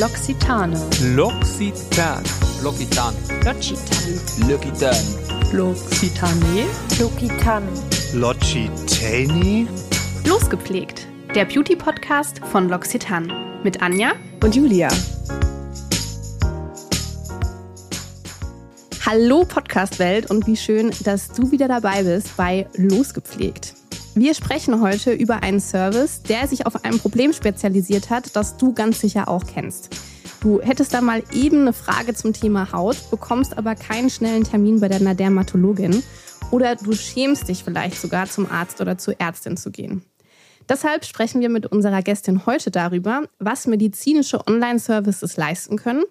L'Occitane. L'Occitane. L'Occitane. L'Occitane. L'Occitane. L'Occitane. L'Occitane. Losgepflegt. Der Beauty-Podcast von L'Occitane. Mit Anja Und Julia. Hallo Podcast-Welt und wie schön, dass du wieder dabei bist bei Losgepflegt. Wir sprechen heute über einen Service, der sich auf ein Problem spezialisiert hat, das du ganz sicher auch kennst. Du hättest da mal eben eine Frage zum Thema Haut, bekommst aber keinen schnellen Termin bei deiner Dermatologin oder du schämst dich vielleicht sogar zum Arzt oder zur Ärztin zu gehen. Deshalb sprechen wir mit unserer Gästin heute darüber, was medizinische Online-Services leisten können,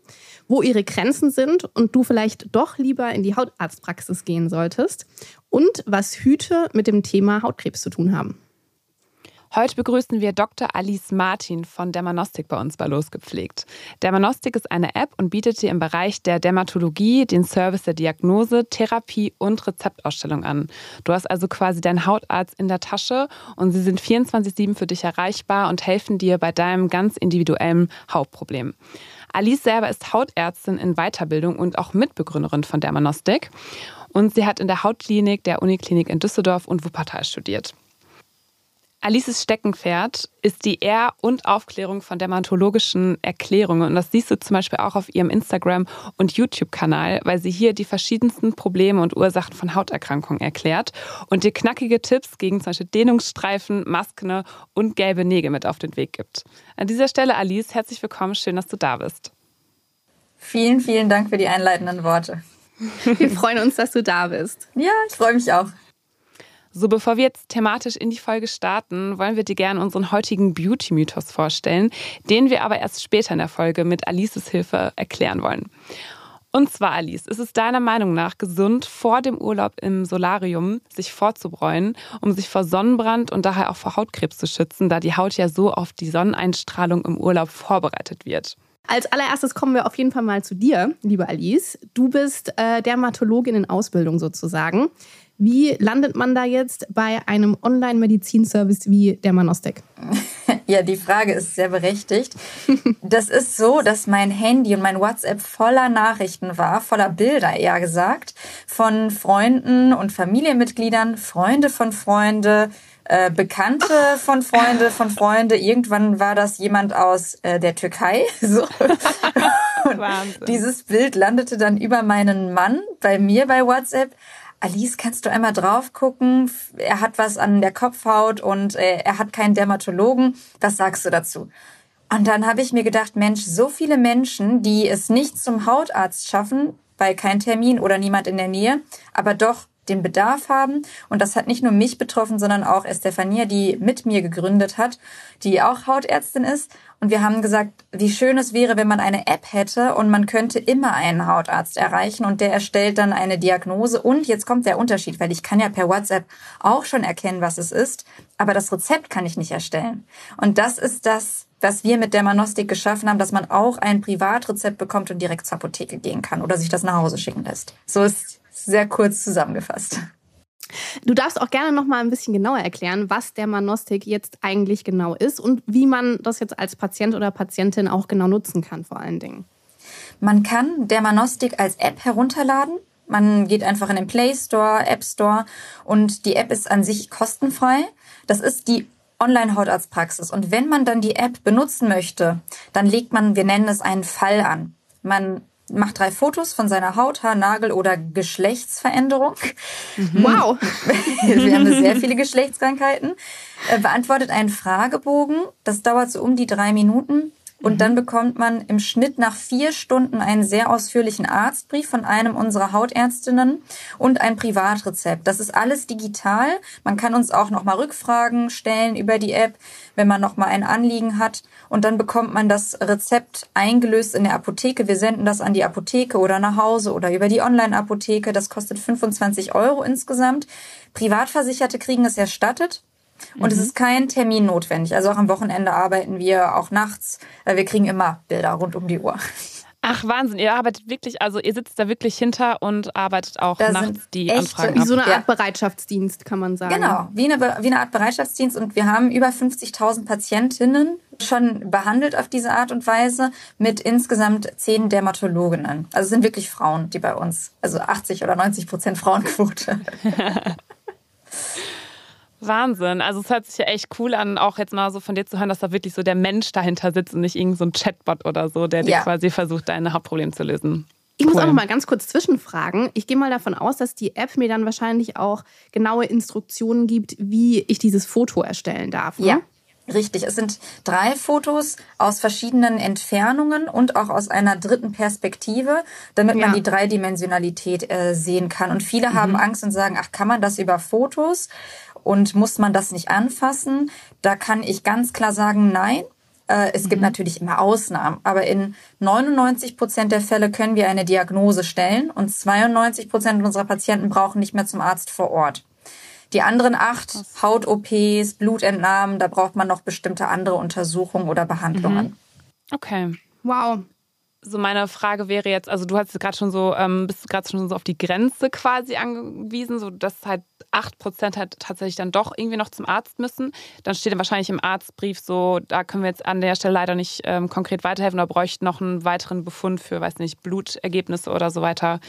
wo ihre Grenzen sind und du vielleicht doch lieber in die Hautarztpraxis gehen solltest und was Hüte mit dem Thema Hautkrebs zu tun haben. Heute begrüßen wir Dr. Alice Martin von Dermanostik bei uns bei Losgepflegt. Dermanostik ist eine App und bietet dir im Bereich der Dermatologie den Service der Diagnose, Therapie und Rezeptausstellung an. Du hast also quasi deinen Hautarzt in der Tasche und sie sind 24-7 für dich erreichbar und helfen dir bei deinem ganz individuellen Hautproblem. Alice selber ist Hautärztin in Weiterbildung und auch Mitbegründerin von Dermanostik. Und sie hat in der Hautklinik der Uniklinik in Düsseldorf und Wuppertal studiert. Alices Steckenpferd ist die Er- und Aufklärung von dermatologischen Erklärungen. Und das siehst du zum Beispiel auch auf ihrem Instagram- und YouTube-Kanal, weil sie hier die verschiedensten Probleme und Ursachen von Hauterkrankungen erklärt und dir knackige Tipps gegen zum Beispiel Dehnungsstreifen, Maskne und gelbe Nägel mit auf den Weg gibt. An dieser Stelle, Alice, herzlich willkommen. Schön, dass du da bist. Vielen, vielen Dank für die einleitenden Worte. Wir freuen uns, dass du da bist. Ja, ich freue mich auch. So, bevor wir jetzt thematisch in die Folge starten, wollen wir dir gerne unseren heutigen Beauty-Mythos vorstellen, den wir aber erst später in der Folge mit Alices Hilfe erklären wollen. Und zwar, Alice, ist es deiner Meinung nach gesund, vor dem Urlaub im Solarium sich vorzubräunen, um sich vor Sonnenbrand und daher auch vor Hautkrebs zu schützen, da die Haut ja so auf die Sonneneinstrahlung im Urlaub vorbereitet wird? Als allererstes kommen wir auf jeden Fall mal zu dir, liebe Alice. Du bist äh, Dermatologin in Ausbildung sozusagen. Wie landet man da jetzt bei einem Online-Medizinservice wie Dermanostik? Ja, die Frage ist sehr berechtigt. Das ist so, dass mein Handy und mein WhatsApp voller Nachrichten war, voller Bilder eher gesagt, von Freunden und Familienmitgliedern, Freunde von Freunde, äh, Bekannte von Freunde von Freunde. Irgendwann war das jemand aus äh, der Türkei. So. Dieses Bild landete dann über meinen Mann bei mir bei WhatsApp. Alice, kannst du einmal drauf gucken? Er hat was an der Kopfhaut und äh, er hat keinen Dermatologen. Was sagst du dazu? Und dann habe ich mir gedacht, Mensch, so viele Menschen, die es nicht zum Hautarzt schaffen, weil kein Termin oder niemand in der Nähe, aber doch den Bedarf haben. Und das hat nicht nur mich betroffen, sondern auch Estefania, die mit mir gegründet hat, die auch Hautärztin ist. Und wir haben gesagt, wie schön es wäre, wenn man eine App hätte und man könnte immer einen Hautarzt erreichen und der erstellt dann eine Diagnose. Und jetzt kommt der Unterschied, weil ich kann ja per WhatsApp auch schon erkennen, was es ist, aber das Rezept kann ich nicht erstellen. Und das ist das, was wir mit Dermanostik geschaffen haben, dass man auch ein Privatrezept bekommt und direkt zur Apotheke gehen kann oder sich das nach Hause schicken lässt. So ist sehr kurz zusammengefasst. Du darfst auch gerne noch mal ein bisschen genauer erklären, was Dermanostik jetzt eigentlich genau ist und wie man das jetzt als Patient oder Patientin auch genau nutzen kann, vor allen Dingen. Man kann Dermanostik als App herunterladen. Man geht einfach in den Play Store, App Store und die App ist an sich kostenfrei. Das ist die Online-Hautarztpraxis. Und wenn man dann die App benutzen möchte, dann legt man, wir nennen es einen Fall an. Man macht drei Fotos von seiner Haut, Haar, Nagel oder Geschlechtsveränderung. Wow! Wir haben sehr viele Geschlechtskrankheiten. Äh, Beantwortet einen Fragebogen. Das dauert so um die drei Minuten. Und dann bekommt man im Schnitt nach vier Stunden einen sehr ausführlichen Arztbrief von einem unserer Hautärztinnen und ein Privatrezept. Das ist alles digital. Man kann uns auch nochmal Rückfragen stellen über die App, wenn man nochmal ein Anliegen hat. Und dann bekommt man das Rezept eingelöst in der Apotheke. Wir senden das an die Apotheke oder nach Hause oder über die Online-Apotheke. Das kostet 25 Euro insgesamt. Privatversicherte kriegen es erstattet. Und es ist kein Termin notwendig. Also auch am Wochenende arbeiten wir, auch nachts. Wir kriegen immer Bilder rund um die Uhr. Ach, Wahnsinn. Ihr arbeitet wirklich, also ihr sitzt da wirklich hinter und arbeitet auch Da nachts die Anfragen Wie ab. so eine Ja. Art Bereitschaftsdienst, kann man sagen. Genau, wie eine, wie eine Art Bereitschaftsdienst. Und wir haben über 50.000 Patientinnen schon behandelt auf diese Art und Weise mit insgesamt zehn Dermatologinnen. Also es sind wirklich Frauen, die bei uns, also 80 oder 90 Prozent Frauenquote. Wahnsinn. Also es hört sich ja echt cool an, auch jetzt mal so von dir zu hören, dass da wirklich so der Mensch dahinter sitzt und nicht irgend so ein Chatbot oder so, der dir Ja. quasi versucht, deine Hauptprobleme zu lösen. Ich muss Cool. auch noch mal ganz kurz zwischenfragen. Ich gehe mal davon aus, dass die App mir dann wahrscheinlich auch genaue Instruktionen gibt, wie ich dieses Foto erstellen darf. Ne? Ja, richtig. Es sind drei Fotos aus verschiedenen Entfernungen und auch aus einer dritten Perspektive, damit man Ja. die Dreidimensionalität äh, sehen kann. Und viele haben Angst und sagen, ach, kann man das über Fotos und muss man das nicht anfassen? Da kann ich ganz klar sagen, nein. Äh, Es gibt natürlich immer Ausnahmen, aber in 99 Prozent der Fälle können wir eine Diagnose stellen und 92 Prozent unserer Patienten brauchen nicht mehr zum Arzt vor Ort. Die anderen acht, Haut-OPs, Blutentnahmen, da braucht man noch bestimmte andere Untersuchungen oder Behandlungen. Okay. Wow. So meine Frage wäre jetzt, also du hast gerade schon so, ähm, bist gerade schon so auf die Grenze quasi angewiesen, so dass halt 8% halt tatsächlich dann doch irgendwie noch zum Arzt müssen. Dann steht dann wahrscheinlich im Arztbrief so, da können wir jetzt an der Stelle leider nicht ähm, konkret weiterhelfen oder bräuchten noch einen weiteren Befund für, weiß nicht, Blutergebnisse oder so weiter.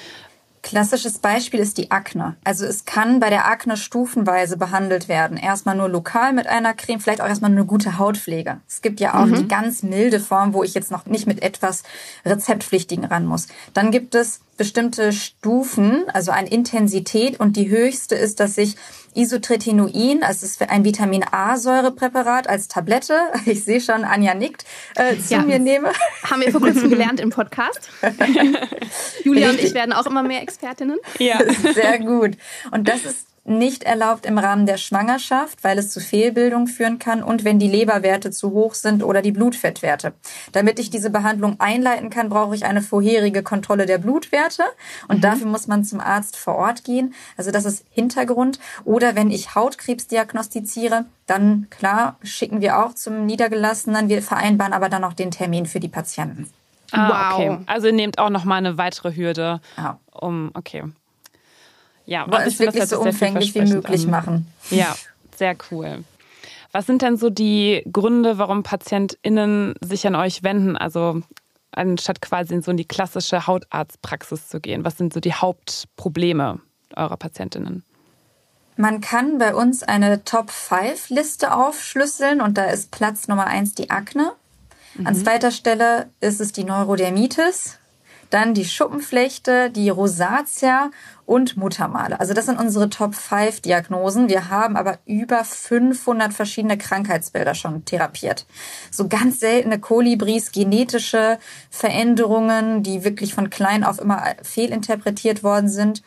Klassisches Beispiel ist die Akne. Also es kann bei der Akne stufenweise behandelt werden. Erstmal nur lokal mit einer Creme, vielleicht auch erstmal nur eine gute Hautpflege. Es gibt ja auch die ganz milde Form, wo ich jetzt noch nicht mit etwas Rezeptpflichtigen ran muss. Dann gibt es bestimmte Stufen, also eine Intensität und die höchste ist, dass ich Isotretinoin, also es ist ein Vitamin A-Säurepräparat als Tablette, ich sehe schon, Anja nickt, äh, zu Ja. mir nehme. Haben wir vor kurzem gelernt im Podcast. Julia und ich Richtig. werden auch immer mehr Expertinnen. Ja. Sehr gut. Und das ist nicht erlaubt im Rahmen der Schwangerschaft, weil es zu Fehlbildung führen kann und wenn die Leberwerte zu hoch sind oder die Blutfettwerte. Damit ich diese Behandlung einleiten kann, brauche ich eine vorherige Kontrolle der Blutwerte und dafür muss man zum Arzt vor Ort gehen. Also das ist Hintergrund. Oder wenn ich Hautkrebs diagnostiziere, dann klar schicken wir auch zum Niedergelassenen. Wir vereinbaren aber dann auch den Termin für die Patienten. Ah, Wow. okay. Also ihr nehmt auch nochmal eine weitere Hürde, Ja. um, okay. Ja, Wollen aber es wirklich so umfänglich wie möglich an. machen. Ja, sehr cool. Was sind denn so die Gründe, warum PatientInnen sich an euch wenden? Also anstatt quasi so in die klassische Hautarztpraxis zu gehen. Was sind so die Hauptprobleme eurer PatientInnen? Man kann bei uns eine Top-5-Liste aufschlüsseln und da ist Platz Nummer eins die Akne. An zweiter Stelle ist es die Neurodermitis, dann die Schuppenflechte, die Rosatia und Muttermale. Also das sind unsere Top-5-Diagnosen. Wir haben aber über 500 verschiedene Krankheitsbilder schon therapiert. So ganz seltene Kolibris, genetische Veränderungen, die wirklich von klein auf immer fehlinterpretiert worden sind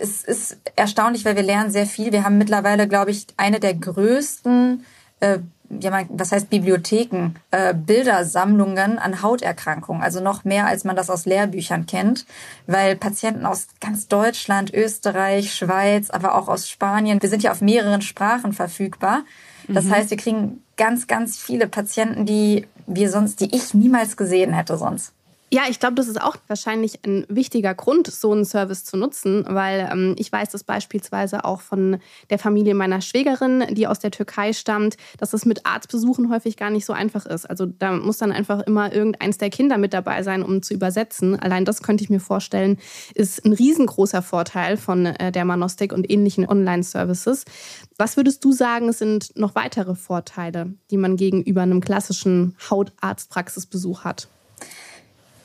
es ist erstaunlich, weil wir lernen sehr viel. Wir haben mittlerweile, glaube ich, eine der größten, äh, ja, man- was heißt Bibliotheken, äh, Bildersammlungen an Hauterkrankungen. Also noch mehr, als man das aus Lehrbüchern kennt, weil Patienten aus ganz Deutschland, Österreich, Schweiz, aber auch aus Spanien, wir sind ja auf mehreren Sprachen verfügbar. Das heißt, wir kriegen ganz, ganz viele Patienten, die wir sonst, die ich niemals gesehen hätte sonst. Ja, ich glaube, das ist auch wahrscheinlich ein wichtiger Grund, so einen Service zu nutzen, weil ähm, ich weiß das beispielsweise auch von der Familie meiner Schwägerin, die aus der Türkei stammt, dass es mit Arztbesuchen häufig gar nicht so einfach ist. Also da muss dann einfach immer irgendeins der Kinder mit dabei sein, um zu übersetzen. Allein das könnte ich mir vorstellen, ist ein riesengroßer Vorteil von äh, Dermanostik und ähnlichen Online-Services. Was würdest du sagen, sind noch weitere Vorteile, die man gegenüber einem klassischen Hautarztpraxisbesuch hat?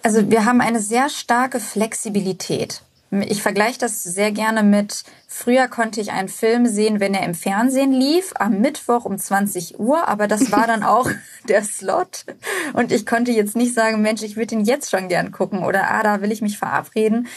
Also wir haben eine sehr starke Flexibilität. Ich vergleiche das sehr gerne mit, früher konnte ich einen Film sehen, wenn er im Fernsehen lief, am Mittwoch um 20 Uhr, aber das war dann auch der Slot. Und ich konnte jetzt nicht sagen, Mensch, ich würde ihn jetzt schon gern gucken oder ah, da will ich mich verabreden.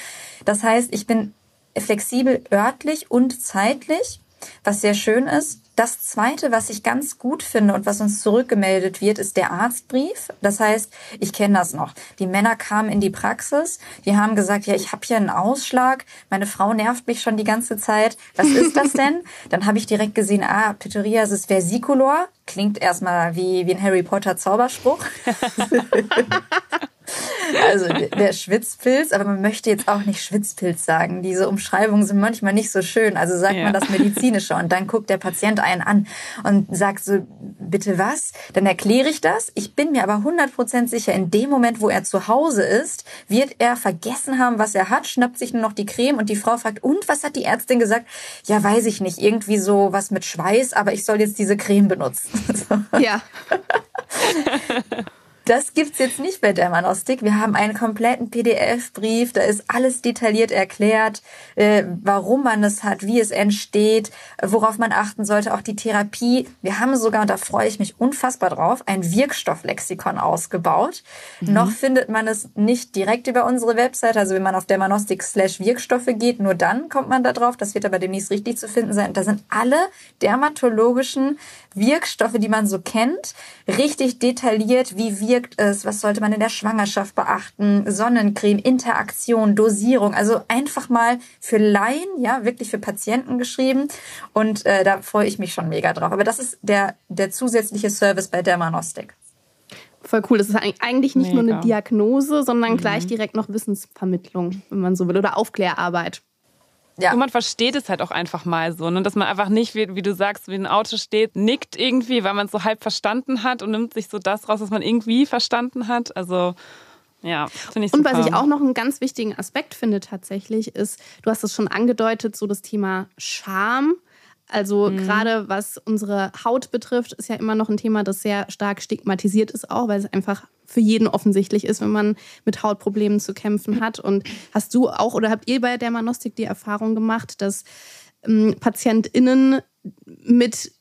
Das heißt, ich bin flexibel örtlich und zeitlich, was sehr schön ist. Das Zweite, was ich ganz gut finde und was uns zurückgemeldet wird, ist der Arztbrief. Das heißt, ich kenne das noch. Die Männer kamen in die Praxis, die haben gesagt, ja, ich habe hier einen Ausschlag, meine Frau nervt mich schon die ganze Zeit. Was ist das denn? Dann habe ich direkt gesehen, ah, Pityriasis versicolor. Klingt erstmal wie, wie ein Harry Potter Zauberspruch. Also der Schwitzpilz, aber man möchte jetzt auch nicht Schwitzpilz sagen. Diese Umschreibungen sind manchmal nicht so schön. Also sagt ja. man das medizinische und dann guckt der Patient einen an und sagt so, bitte was? Dann erkläre ich das. Ich bin mir aber 100% sicher, in dem Moment, wo er zu Hause ist, wird er vergessen haben, was er hat, schnappt sich nur noch die Creme und die Frau fragt, und was hat die Ärztin gesagt? Ja, weiß ich nicht, irgendwie so was mit Schweiß, aber ich soll jetzt diese Creme benutzen. Ja. Das gibt's jetzt nicht bei Dermanostik. Wir haben einen kompletten PDF-Brief, da ist alles detailliert erklärt, äh, warum man es hat, wie es entsteht, worauf man achten sollte, auch die Therapie. Wir haben sogar, und da freue ich mich unfassbar drauf, ein Wirkstofflexikon ausgebaut. Mhm. Noch findet man es nicht direkt über unsere Website, also wenn man auf Dermanostik slash Wirkstoffe geht, nur dann kommt man da drauf. Das wird aber demnächst richtig zu finden sein. Da sind alle dermatologischen Wirkstoffe, die man so kennt, richtig detailliert, wie wirkt es, was sollte man in der Schwangerschaft beachten, Sonnencreme, Interaktion, Dosierung, also einfach mal für Laien, ja, wirklich für Patienten geschrieben und äh, da freue ich mich schon mega drauf. Aber das ist der, der zusätzliche Service bei Dermanostik. Voll cool. Das ist eigentlich nicht Mega. nur eine Diagnose, sondern mhm. gleich direkt noch Wissensvermittlung, wenn man so will, oder Aufklärarbeit. Ja. Und man versteht es halt auch einfach mal so, ne? dass man einfach nicht, wie, wie du sagst, wie ein Auto steht, nickt irgendwie, weil man es so halb verstanden hat und nimmt sich so das raus, was man irgendwie verstanden hat. Also ja, finde ich super. Und was ich auch noch einen ganz wichtigen Aspekt finde tatsächlich, ist, du hast es schon angedeutet, so das Thema Scham. Also mhm. gerade was unsere Haut betrifft, ist ja immer noch ein Thema, das sehr stark stigmatisiert ist, auch weil es einfach für jeden offensichtlich ist, wenn man mit Hautproblemen zu kämpfen hat. Und hast du auch oder habt ihr bei der Manostik die Erfahrung gemacht, dass ähm, PatientInnen mit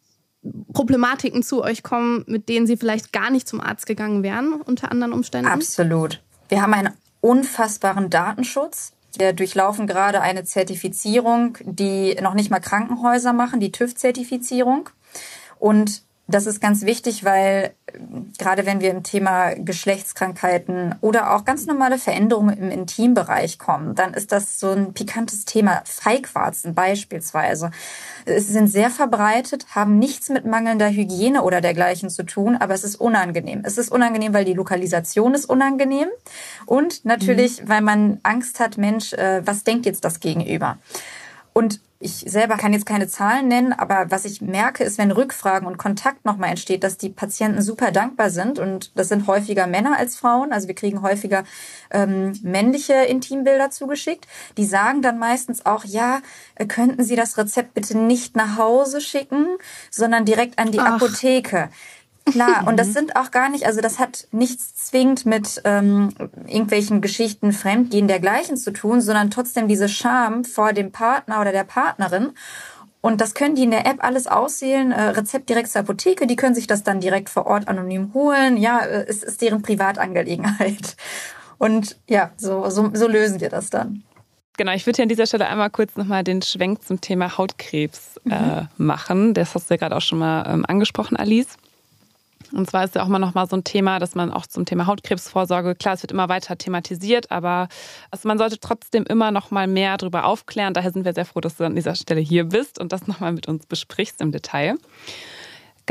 Problematiken zu euch kommen, mit denen sie vielleicht gar nicht zum Arzt gegangen wären, unter anderen Umständen? Absolut. Wir haben einen unfassbaren Datenschutz. Wir durchlaufen gerade eine Zertifizierung, die noch nicht mal Krankenhäuser machen, die TÜV-Zertifizierung. Und das ist ganz wichtig, weil äh, gerade wenn wir im Thema Geschlechtskrankheiten oder auch ganz normale Veränderungen im Intimbereich kommen, dann ist das so ein pikantes Thema. Feigwarzen beispielsweise. Es sind sehr verbreitet, haben nichts mit mangelnder Hygiene oder dergleichen zu tun, aber es ist unangenehm. Es ist unangenehm, weil die Lokalisation ist unangenehm und natürlich, mhm. weil man Angst hat, Mensch, äh, was denkt jetzt das Gegenüber? Und ich selber kann jetzt keine Zahlen nennen, aber was ich merke, ist, wenn Rückfragen und Kontakt nochmal entsteht, dass die Patienten super dankbar sind. Und das sind häufiger Männer als Frauen. Also wir kriegen häufiger ähm, männliche Intimbilder zugeschickt. Die sagen dann meistens auch, ja, äh, könnten Sie das Rezept bitte nicht nach Hause schicken, sondern direkt an die Ach. Apotheke. Klar, und das mhm. sind auch gar nicht, also das hat nichts zwingend mit ähm, irgendwelchen Geschichten, Fremdgehen dergleichen zu tun, sondern trotzdem diese Scham vor dem Partner oder der Partnerin. Und das können die in der App alles aussehen, äh, Rezept direkt zur Apotheke, die können sich das dann direkt vor Ort anonym holen. Ja, äh, es ist deren Privatangelegenheit. Und ja, so, so, so lösen wir das dann. Genau, ich würde hier an dieser Stelle einmal kurz nochmal den Schwenk zum Thema Hautkrebs äh, mhm. machen. Das hast du ja gerade auch schon mal ähm, angesprochen, Alice. Und zwar ist ja auch immer noch mal so ein Thema, dass man auch zum Thema Hautkrebsvorsorge, klar, es wird immer weiter thematisiert, aber also man sollte trotzdem immer noch mal mehr darüber aufklären. Daher sind wir sehr froh, dass du an dieser Stelle hier bist und das noch mal mit uns besprichst im Detail.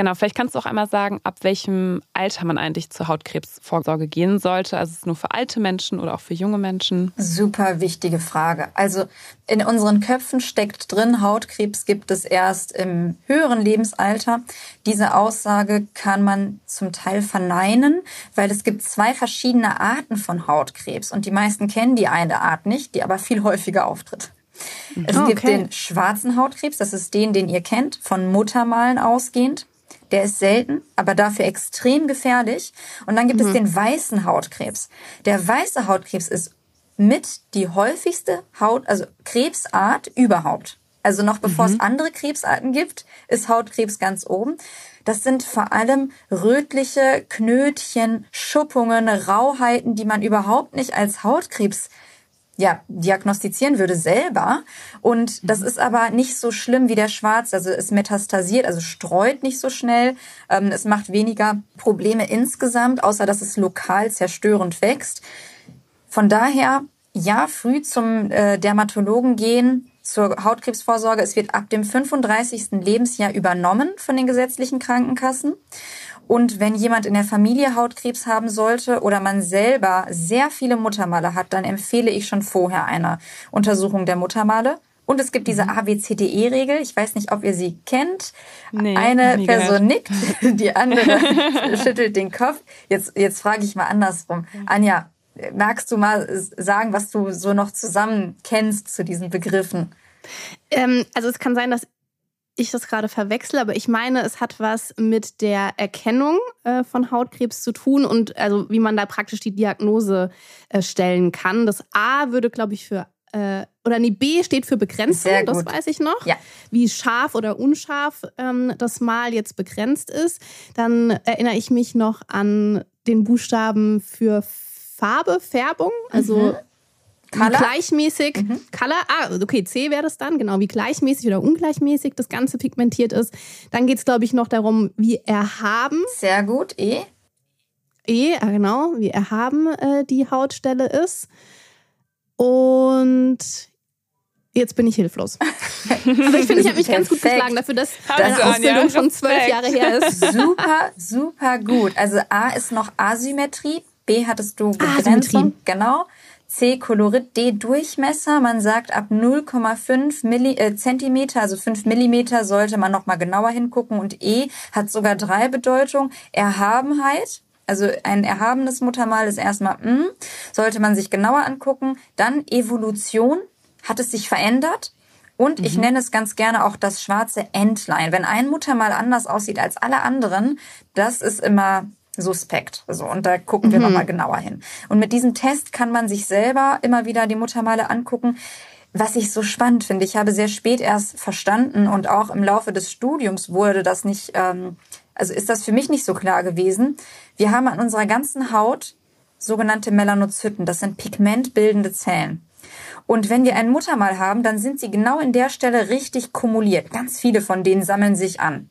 Genau, vielleicht kannst du auch einmal sagen, ab welchem Alter man eigentlich zur Hautkrebsvorsorge gehen sollte. Also ist es nur für alte Menschen oder auch für junge Menschen? Super wichtige Frage. Also in unseren Köpfen steckt drin, Hautkrebs gibt es erst im höheren Lebensalter. Diese Aussage kann man zum Teil verneinen, weil es gibt zwei verschiedene Arten von Hautkrebs und die meisten kennen die eine Art nicht, die aber viel häufiger auftritt. Es oh, okay. gibt den schwarzen Hautkrebs, das ist den, den ihr kennt, von Muttermalen ausgehend. Der ist selten, aber dafür extrem gefährlich. Und dann gibt mhm. es den weißen Hautkrebs. Der weiße Hautkrebs ist mit die häufigste Haut, also Krebsart überhaupt. Also noch bevor mhm. es andere Krebsarten gibt, ist Hautkrebs ganz oben. Das sind vor allem rötliche Knötchen, Schuppungen, Rauheiten, die man überhaupt nicht als Hautkrebs ja, diagnostizieren würde selber. Und das mhm. ist aber nicht so schlimm wie der Schwarz. Also es metastasiert, also streut nicht so schnell. Ähm, es macht weniger Probleme insgesamt, außer dass es lokal zerstörend wächst. Von daher, ja, früh zum äh, Dermatologen gehen, zur Hautkrebsvorsorge. Es wird ab dem 35. Lebensjahr übernommen von den gesetzlichen Krankenkassen. Und wenn jemand in der Familie Hautkrebs haben sollte oder man selber sehr viele Muttermale hat, dann empfehle ich schon vorher eine Untersuchung der Muttermale. Und es gibt diese Mhm. ABCDE-Regel. Ich weiß nicht, ob ihr sie kennt. Nee, Eine Person gehört. nickt, die andere schüttelt den Kopf. Jetzt, jetzt frage ich mal andersrum. Anja, magst du mal sagen, was du so noch zusammen kennst zu diesen Begriffen? Ähm, also es kann sein, dass ich das gerade verwechsel, aber ich meine, es hat was mit der Erkennung äh, von Hautkrebs zu tun und also wie man da praktisch die Diagnose äh, stellen kann. Das A würde, glaube ich, für äh, oder nee, B steht für Begrenzung, das weiß ich noch. Ja. Wie scharf oder unscharf ähm, das Mal jetzt begrenzt ist. Dann erinnere ich mich noch an den Buchstaben für Farbe, Färbung, also Mhm. Wie Color? gleichmäßig, Mhm. Color, ah, okay, C wäre das dann, genau, wie gleichmäßig oder ungleichmäßig das Ganze pigmentiert ist. Dann geht es, glaube ich, noch darum, wie erhaben, Sehr gut. E? E, ah, genau, wie erhaben äh, die Hautstelle ist. Und jetzt bin ich hilflos. Aber ich finde, ich habe mich ganz gut geschlagen dafür, dass du, Anja. Ausbildung schon zwölf. Jahre her ist. Super, super gut. Also A ist noch Asymmetrie, B hattest du Asymmetrie. Begrenzung, genau. C Kolorit, D Durchmesser. Man sagt ab 0,5 Milli, äh, Zentimeter, also 5 Millimeter, sollte man noch mal genauer hingucken. Und E hat sogar drei Bedeutungen. Erhabenheit. Also ein erhabenes Muttermal ist erstmal, mm, sollte man sich genauer angucken. Dann Evolution. Hat es sich verändert? Und ich nenne es ganz gerne auch das schwarze Entlein. Wenn ein Muttermal anders aussieht als alle anderen, das ist immer suspekt. So, und da gucken wir nochmal genauer hin. Und mit diesem Test kann man sich selber immer wieder die Muttermale angucken. Was ich so spannend finde, ich habe sehr spät erst verstanden und auch im Laufe des Studiums wurde das nicht, ähm, also ist das für mich nicht so klar gewesen. Wir haben an unserer ganzen Haut sogenannte Melanozyten. Das sind pigmentbildende Zellen. Und wenn wir ein Muttermal haben, dann sind sie genau in der Stelle richtig kumuliert. Ganz viele von denen sammeln sich an.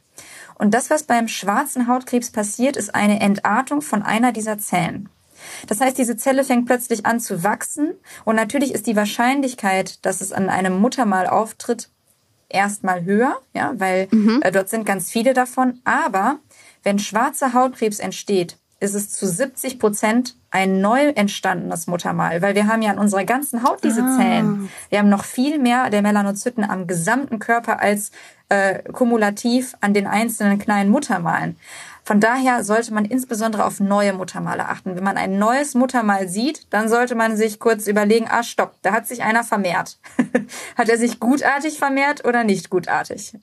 Und das, was beim schwarzen Hautkrebs passiert, ist eine Entartung von einer dieser Zellen. Das heißt, diese Zelle fängt plötzlich an zu wachsen und natürlich ist die Wahrscheinlichkeit, dass es an einem Muttermal auftritt, erstmal höher, ja, weil äh, dort sind ganz viele davon. Aber wenn schwarzer Hautkrebs entsteht, ist es zu 70 Prozent ein neu entstandenes Muttermal, weil wir haben ja an unserer ganzen Haut diese Zellen. Wir haben noch viel mehr der Melanozyten am gesamten Körper als äh, kumulativ an den einzelnen kleinen Muttermalen. Von daher sollte man insbesondere auf neue Muttermale achten. Wenn man ein neues Muttermal sieht, dann sollte man sich kurz überlegen, ah, stopp, da hat sich einer vermehrt. hat er sich gutartig vermehrt oder nicht gutartig?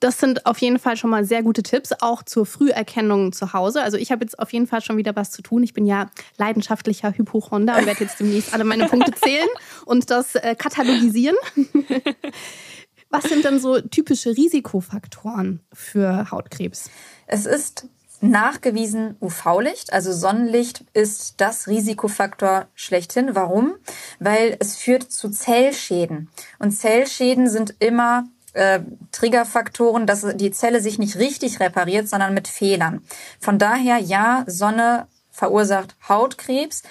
Das sind auf jeden Fall schon mal sehr gute Tipps, auch zur Früherkennung zu Hause. Also ich habe jetzt auf jeden Fall schon wieder was zu tun. Ich bin ja leidenschaftlicher Hypochonder und werde jetzt demnächst alle meine Punkte zählen und das äh, katalogisieren. was sind denn so typische Risikofaktoren für Hautkrebs? Es ist nachgewiesen UV-Licht, also Sonnenlicht ist das Risikofaktor schlechthin. Warum? Weil es führt zu Zellschäden. Und Zellschäden sind immer äh, Triggerfaktoren, dass die Zelle sich nicht richtig repariert, sondern mit Fehlern. Von daher, ja, Sonne verursacht Hautkrebs.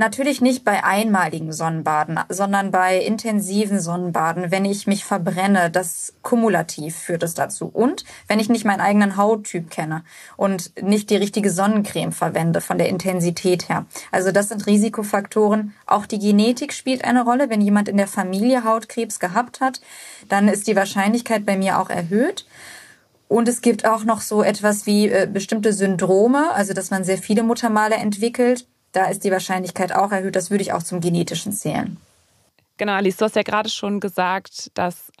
Natürlich nicht bei einmaligen Sonnenbaden, sondern bei intensiven Sonnenbaden, wenn ich mich verbrenne, das kumulativ führt es dazu. Und wenn ich nicht meinen eigenen Hauttyp kenne und nicht die richtige Sonnencreme verwende von der Intensität her. Also das sind Risikofaktoren. Auch die Genetik spielt eine Rolle. Wenn jemand in der Familie Hautkrebs gehabt hat, dann ist die Wahrscheinlichkeit bei mir auch erhöht. Und es gibt auch noch so etwas wie äh, bestimmte Syndrome, also dass man sehr viele Muttermale entwickelt. Da ist die Wahrscheinlichkeit auch erhöht. Das würde ich auch zum genetischen zählen. Genau, Alice, du hast ja gerade schon gesagt, dass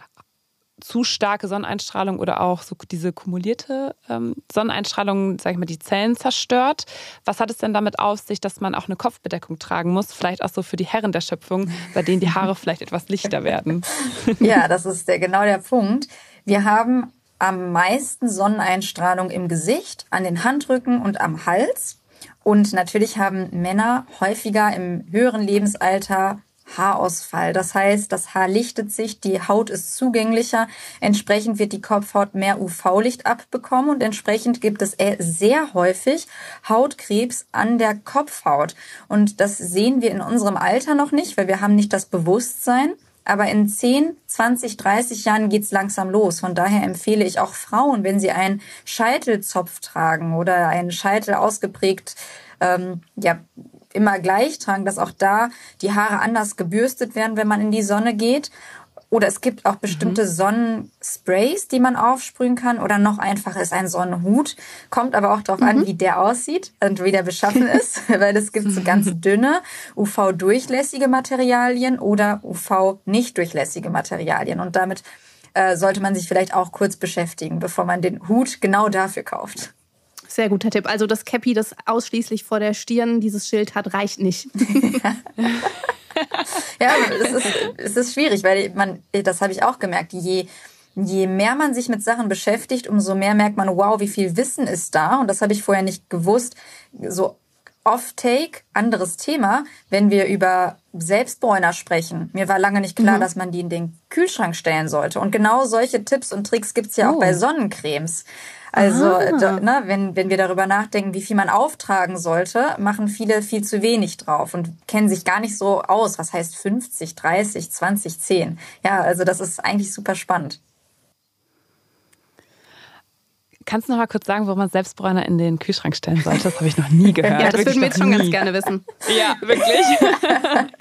zu starke Sonneneinstrahlung oder auch so diese kumulierte ähm, Sonneneinstrahlung, sag ich mal, die Zellen zerstört. Was hat es denn damit auf sich, dass man auch eine Kopfbedeckung tragen muss? Vielleicht auch so für die Herren der Schöpfung, bei denen die Haare vielleicht etwas lichter werden. Ja, das ist der, genau der Punkt. Wir haben am meisten Sonneneinstrahlung im Gesicht, an den Handrücken und am Hals. Und natürlich haben Männer häufiger im höheren Lebensalter Haarausfall. Das heißt, das Haar lichtet sich, die Haut ist zugänglicher, entsprechend wird die Kopfhaut mehr UV-Licht abbekommen und entsprechend gibt es sehr häufig Hautkrebs an der Kopfhaut. Und das sehen wir in unserem Alter noch nicht, weil wir haben nicht das Bewusstsein. Aber in 10, 20, 30 Jahren geht's langsam los. Von daher empfehle ich auch Frauen, wenn sie einen Scheitelzopf tragen oder einen Scheitel ausgeprägt ähm, ja, immer gleich tragen, dass auch da die Haare anders gebürstet werden, wenn man in die Sonne geht. Oder es gibt auch bestimmte mhm. Sonnensprays, die man aufsprühen kann. Oder noch einfacher ist ein Sonnenhut. Kommt aber auch darauf mhm. an, wie der aussieht und wie der beschaffen ist. Weil es gibt so ganz dünne, UV-durchlässige Materialien oder UV-nicht-durchlässige Materialien. Und damit äh, sollte man sich vielleicht auch kurz beschäftigen, bevor man den Hut genau dafür kauft. Sehr guter Tipp. Also das Cappy, das ausschließlich vor der Stirn dieses Schild hat, reicht nicht. ja, es ist, es ist schwierig, weil man, das habe ich auch gemerkt, je, je mehr man sich mit Sachen beschäftigt, umso mehr merkt man, wow, wie viel Wissen ist da. Und das habe ich vorher nicht gewusst. So Off-Take, anderes Thema, wenn wir über Selbstbräuner sprechen. Mir war lange nicht klar, mhm. dass man die in den Kühlschrank stellen sollte. Und genau solche Tipps und Tricks gibt's ja oh. auch bei Sonnencremes. Also da, ne, wenn, wenn wir darüber nachdenken, wie viel man auftragen sollte, machen viele viel zu wenig drauf und kennen sich gar nicht so aus. Was heißt 50, 30, 20, 10? Ja, also das ist eigentlich super spannend. Kannst du noch mal kurz sagen, wo man Selbstbräuner in den Kühlschrank stellen sollte? Das habe ich noch nie gehört. ja, das würden wir jetzt schon ganz gerne wissen. Ja, wirklich?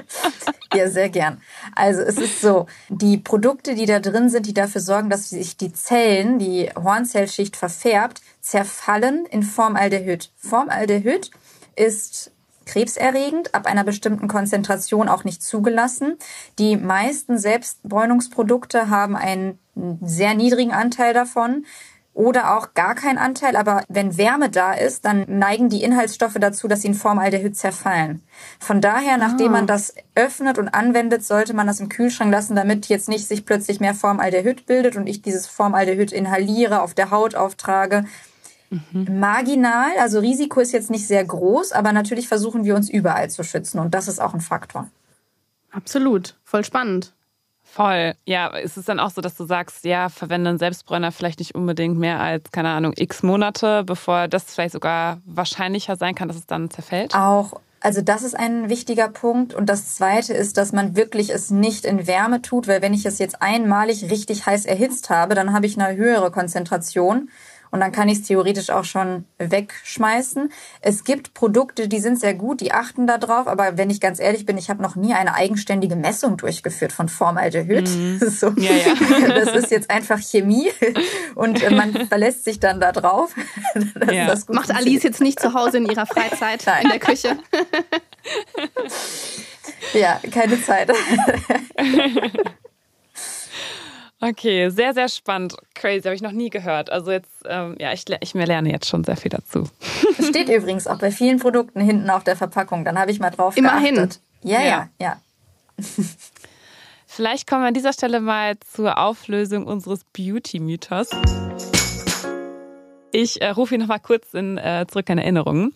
ja, sehr gern. Also es ist so, die Produkte, die da drin sind, die dafür sorgen, dass sich die Zellen, die Hornzellschicht verfärbt, zerfallen in Formaldehyd. Formaldehyd ist krebserregend, ab einer bestimmten Konzentration auch nicht zugelassen. Die meisten Selbstbräunungsprodukte haben einen sehr niedrigen Anteil davon oder auch gar kein Anteil, aber wenn Wärme da ist, dann neigen die Inhaltsstoffe dazu, dass sie in Formaldehyd zerfallen. Von daher, nachdem man ah. das öffnet und anwendet, sollte man das im Kühlschrank lassen, damit jetzt nicht sich plötzlich mehr Formaldehyd bildet und ich dieses Formaldehyd inhaliere, auf der Haut auftrage. Mhm. Marginal, also Risiko ist jetzt nicht sehr groß, aber natürlich versuchen wir uns überall zu schützen und das ist auch ein Faktor. Absolut, voll spannend. Voll. Ja, ist es dann auch so, dass du sagst, ja, verwende einen Selbstbräuner vielleicht nicht unbedingt mehr als, keine Ahnung, x Monate, bevor das vielleicht sogar wahrscheinlicher sein kann, dass es dann zerfällt? Auch. Also das ist ein wichtiger Punkt. Und das Zweite ist, dass man wirklich es nicht in Wärme tut, weil wenn ich es jetzt einmalig richtig heiß erhitzt habe, dann habe ich eine höhere Konzentration und dann kann ich es theoretisch auch schon wegschmeißen. Es gibt Produkte, die sind sehr gut, die achten da drauf, aber wenn ich ganz ehrlich bin, ich habe noch nie eine eigenständige Messung durchgeführt von Formaldehyd. Mhm. So. Ja, ja. Das ist jetzt einfach Chemie und äh, man verlässt sich dann da drauf. Ja. Macht Alice jetzt nicht zu Hause in ihrer Freizeit Nein. in der Küche? ja, keine Zeit. Okay, sehr, sehr spannend. Crazy, habe ich noch nie gehört. Also jetzt, ähm, ja, ich, ich lerne jetzt schon sehr viel dazu. Das steht übrigens auch bei vielen Produkten hinten auf der Verpackung. Dann habe ich mal drauf Immerhin. geachtet. Ja, ja, ja. ja. Vielleicht kommen wir an dieser Stelle mal zur Auflösung unseres Beauty-Mythos. Ich äh, rufe ihn nochmal kurz in, äh, zurück in Erinnerung.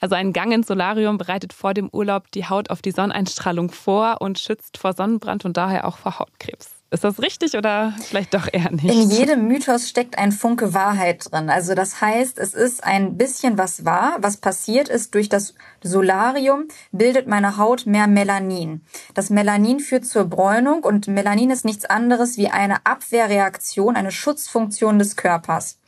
Also ein Gang ins Solarium bereitet vor dem Urlaub die Haut auf die Sonneneinstrahlung vor und schützt vor Sonnenbrand und daher auch vor Hautkrebs. Ist das richtig oder vielleicht doch eher nicht? In jedem Mythos steckt ein Funke Wahrheit drin. Also das heißt, es ist ein bisschen was wahr. Was passiert ist, durch das Solarium bildet meine Haut mehr Melanin. Das Melanin führt zur Bräunung und Melanin ist nichts anderes wie eine Abwehrreaktion, eine Schutzfunktion des Körpers.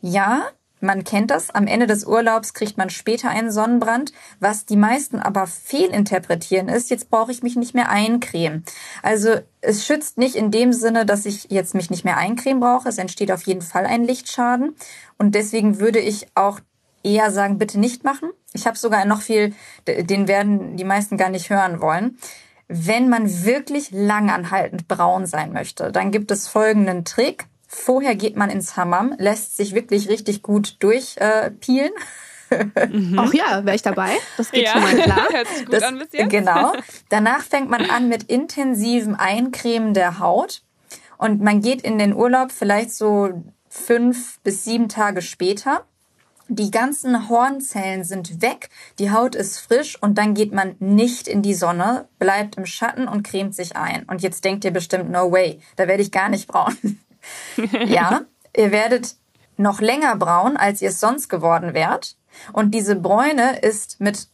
Ja, man kennt das, am Ende des Urlaubs kriegt man später einen Sonnenbrand. Was die meisten aber fehlinterpretieren ist, jetzt brauche ich mich nicht mehr eincremen. Also es schützt nicht in dem Sinne, dass ich jetzt mich nicht mehr eincremen brauche. Es entsteht auf jeden Fall ein Lichtschaden. Und deswegen würde ich auch eher sagen, bitte nicht machen. Ich habe sogar noch viel, den werden die meisten gar nicht hören wollen. Wenn man wirklich langanhaltend braun sein möchte, dann gibt es folgenden Trick. Vorher geht man ins Hammam, lässt sich wirklich richtig gut durchpielen. Äh, mhm. Auch ja, wäre ich dabei. Das geht ja. schon mal klar. Hört sich gut das, an bis jetzt. Genau. Danach fängt man an mit intensivem Eincremen der Haut. Und man geht in den Urlaub vielleicht so fünf bis sieben Tage später. Die ganzen Hornzellen sind weg, die Haut ist frisch und dann geht man nicht in die Sonne, bleibt im Schatten und cremt sich ein. Und jetzt denkt ihr bestimmt, no way, da werde ich gar nicht braun. Ja, ihr werdet noch länger braun, als ihr es sonst geworden wärt. Und diese Bräune ist mit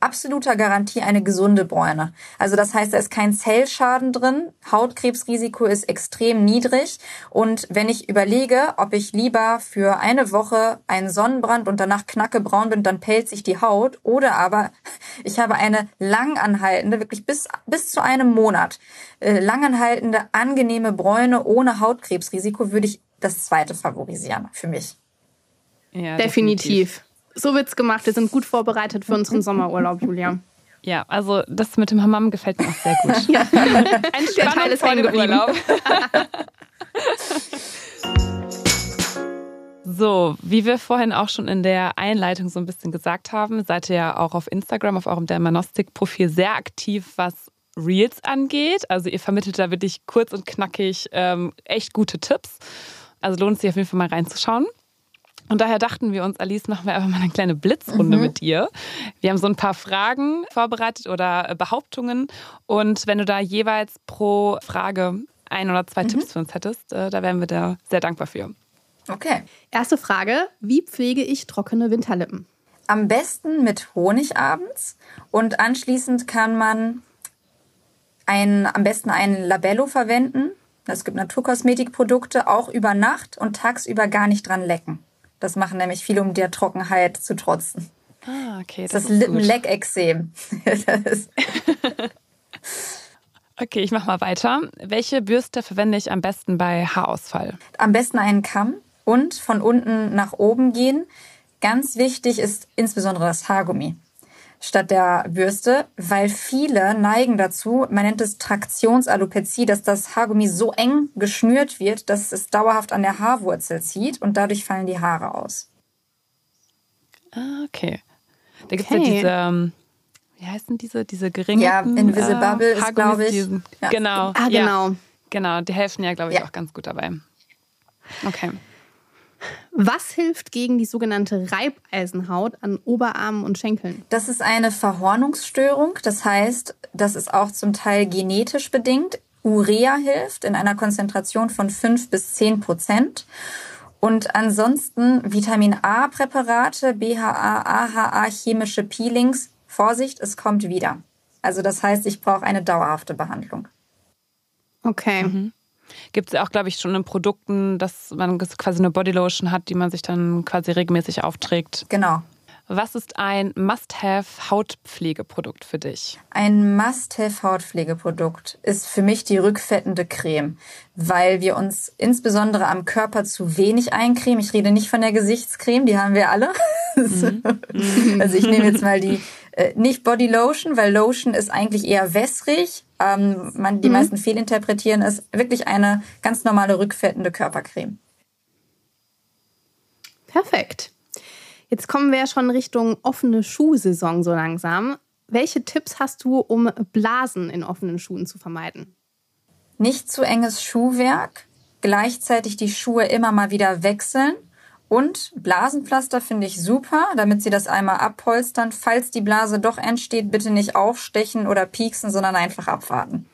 absoluter Garantie eine gesunde Bräune. Also das heißt, da ist kein Zellschaden drin, Hautkrebsrisiko ist extrem niedrig. Und wenn ich überlege, ob ich lieber für eine Woche einen Sonnenbrand und danach knackebraun bin, dann pellt sich die Haut. Oder aber ich habe eine langanhaltende, wirklich bis, bis zu einem Monat, äh, langanhaltende, angenehme Bräune ohne Hautkrebsrisiko, würde ich das zweite favorisieren für mich. Ja, definitiv. definitiv. So wird's gemacht. Wir sind gut vorbereitet für unseren Sommerurlaub, Julia. Ja, also das mit dem Hammam gefällt mir auch sehr gut. ja. Ein Der Teil ist vor dem Urlaub. So, wie wir vorhin auch schon in der Einleitung so ein bisschen gesagt haben, seid ihr ja auch auf Instagram, auf eurem Dermanostik-Profil sehr aktiv, was Reels angeht. Also ihr vermittelt da wirklich kurz und knackig ähm, echt gute Tipps. Also lohnt es sich auf jeden Fall mal reinzuschauen. Und daher dachten wir uns, Alice, machen wir einfach mal eine kleine Blitzrunde mhm. mit dir. Wir haben so ein paar Fragen vorbereitet oder Behauptungen. Und wenn du da jeweils pro Frage ein oder zwei mhm. Tipps für uns hättest, äh, da wären wir da sehr dankbar für. Okay. Erste Frage: Wie pflege ich trockene Winterlippen? Am besten mit Honig abends und anschließend kann man ein, am besten ein Labello verwenden. Es gibt Naturkosmetikprodukte auch über Nacht und tagsüber gar nicht dran lecken. Das machen nämlich viele, um der Trockenheit zu trotzen. Ah, okay. Das, das ist Lippenleckexem. okay, ich mach mal weiter. Welche Bürste verwende ich am besten bei Haarausfall? Am besten einen Kamm und von unten nach oben gehen. Ganz wichtig ist insbesondere das Haargummi statt der Bürste, weil viele neigen dazu, man nennt es Traktionsalopezie, dass das Haargummi so eng geschnürt wird, dass es dauerhaft an der Haarwurzel zieht und dadurch fallen die Haare aus. Ah, okay. Da gibt es okay. ja diese, ähm, wie heißen diese, diese geringen Ja, Invisible äh, Bubble ist, glaube ich. Diesen, ja. Genau. Ah, genau. Ja, genau, die helfen ja, glaube ich, ja. auch ganz gut dabei. Okay. Was hilft gegen die sogenannte Reibeisenhaut an Oberarmen und Schenkeln? Das ist eine Verhornungsstörung. Das heißt, das ist auch zum Teil genetisch bedingt. Urea hilft in einer Konzentration von 5 bis 10 Prozent. Und ansonsten Vitamin A-Präparate, BHA, AHA, chemische Peelings. Vorsicht, es kommt wieder. Also das heißt, ich brauche eine dauerhafte Behandlung. Okay. Mhm. Gibt es ja auch, glaube ich, schon in Produkten, dass man quasi eine Bodylotion hat, die man sich dann quasi regelmäßig aufträgt. Genau. Was ist ein Must-Have-Hautpflegeprodukt für dich? Ein Must-Have-Hautpflegeprodukt ist für mich die rückfettende Creme, weil wir uns insbesondere am Körper zu wenig eincremen. Ich rede nicht von der Gesichtscreme, die haben wir alle. Mhm. also ich nehme jetzt mal die äh, nicht Body Lotion, weil Lotion ist eigentlich eher wässrig. Ähm, man, die mhm. meisten fehlinterpretieren es. Wirklich eine ganz normale rückfettende Körpercreme. Perfekt. Jetzt kommen wir ja schon Richtung offene Schuhsaison so langsam. Welche Tipps hast du, um Blasen in offenen Schuhen zu vermeiden? Nicht zu enges Schuhwerk, gleichzeitig die Schuhe immer mal wieder wechseln und Blasenpflaster finde ich super, damit Sie das einmal abpolstern. Falls die Blase doch entsteht, bitte nicht aufstechen oder pieksen, sondern einfach abwarten.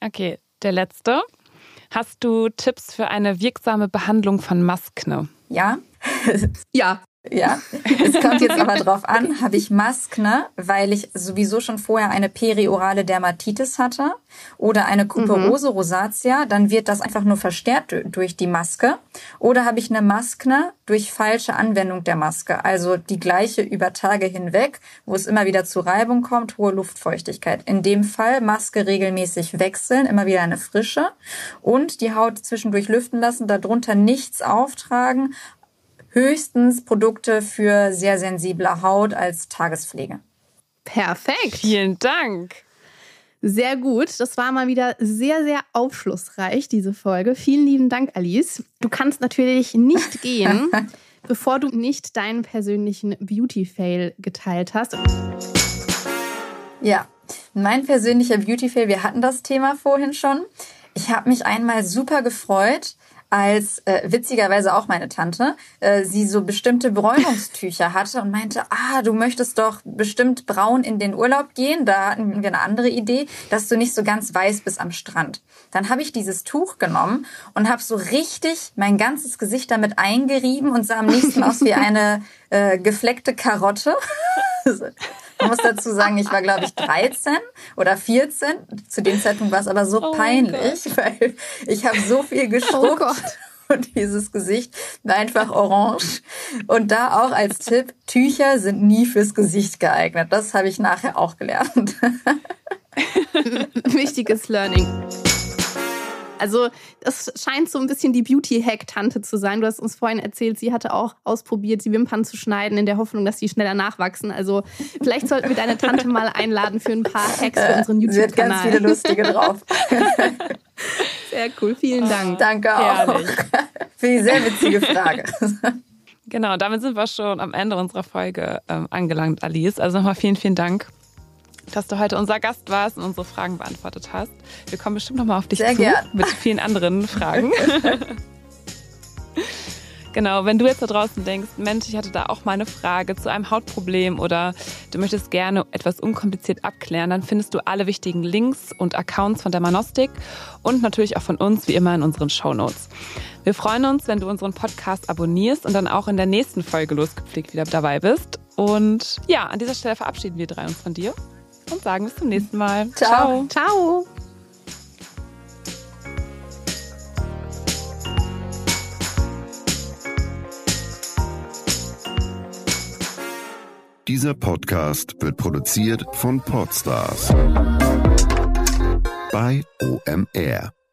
Okay, der letzte. Hast du Tipps für eine wirksame Behandlung von Maskne? Ja. ja. Ja, es kommt jetzt aber drauf an, habe ich Maskne, weil ich sowieso schon vorher eine periorale Dermatitis hatte oder eine Kuperose rosatia, dann wird das einfach nur verstärkt durch die Maske. Oder habe ich eine Maskne durch falsche Anwendung der Maske, also die gleiche über Tage hinweg, wo es immer wieder zu Reibung kommt, hohe Luftfeuchtigkeit. In dem Fall Maske regelmäßig wechseln, immer wieder eine frische und die Haut zwischendurch lüften lassen, darunter nichts auftragen, höchstens Produkte für sehr sensible Haut als Tagespflege. Perfekt. Vielen Dank. Sehr gut. Das war mal wieder sehr, sehr aufschlussreich, diese Folge. Vielen lieben Dank, Alice. Du kannst natürlich nicht gehen, bevor du nicht deinen persönlichen Beauty-Fail geteilt hast. Ja, mein persönlicher Beauty-Fail, wir hatten das Thema vorhin schon. Ich habe mich einmal super gefreut, als äh, witzigerweise auch meine Tante, äh, sie so bestimmte Bräunungstücher hatte und meinte, ah, du möchtest doch bestimmt braun in den Urlaub gehen. Da hatten wir eine andere Idee, dass du nicht so ganz weiß bist am Strand. Dann habe ich dieses Tuch genommen und habe so richtig mein ganzes Gesicht damit eingerieben und sah am nächsten aus wie eine äh, gefleckte Karotte. Man muss dazu sagen, ich war, glaube ich, 13 oder 14. Zu dem Zeitpunkt war es aber so oh peinlich, weil ich habe so viel geschruckt. Oh und dieses Gesicht war einfach orange. Und da auch als Tipp, Tücher sind nie fürs Gesicht geeignet. Das habe ich nachher auch gelernt. Wichtiges Learning. Also das scheint so ein bisschen die Beauty-Hack-Tante zu sein. Du hast uns vorhin erzählt, sie hatte auch ausprobiert, die Wimpern zu schneiden, in der Hoffnung, dass sie schneller nachwachsen. Also vielleicht sollten wir deine Tante mal einladen für ein paar Hacks für unseren YouTube-Kanal. Sie hat ganz viele lustige drauf. Sehr cool, vielen Dank. Danke auch Herrlich. für die sehr witzige Frage. Genau, damit sind wir schon am Ende unserer Folge ähm, angelangt, Alice. Also nochmal vielen, vielen Dank dass du heute unser Gast warst und unsere Fragen beantwortet hast. Wir kommen bestimmt nochmal auf dich Sehr zu gern. mit vielen anderen Fragen. Genau, wenn du jetzt da draußen denkst, Mensch, ich hatte da auch mal eine Frage zu einem Hautproblem oder du möchtest gerne etwas unkompliziert abklären, dann findest du alle wichtigen Links und Accounts von der Manostik und natürlich auch von uns, wie immer in unseren Show Notes. Wir freuen uns, wenn du unseren Podcast abonnierst und dann auch in der nächsten Folge losgepflegt wieder dabei bist. Und ja, an dieser Stelle verabschieden wir drei uns von dir und sagen bis zum nächsten Mal. Ciao. Ciao. Dieser Podcast wird produziert von Podstars bei OMR.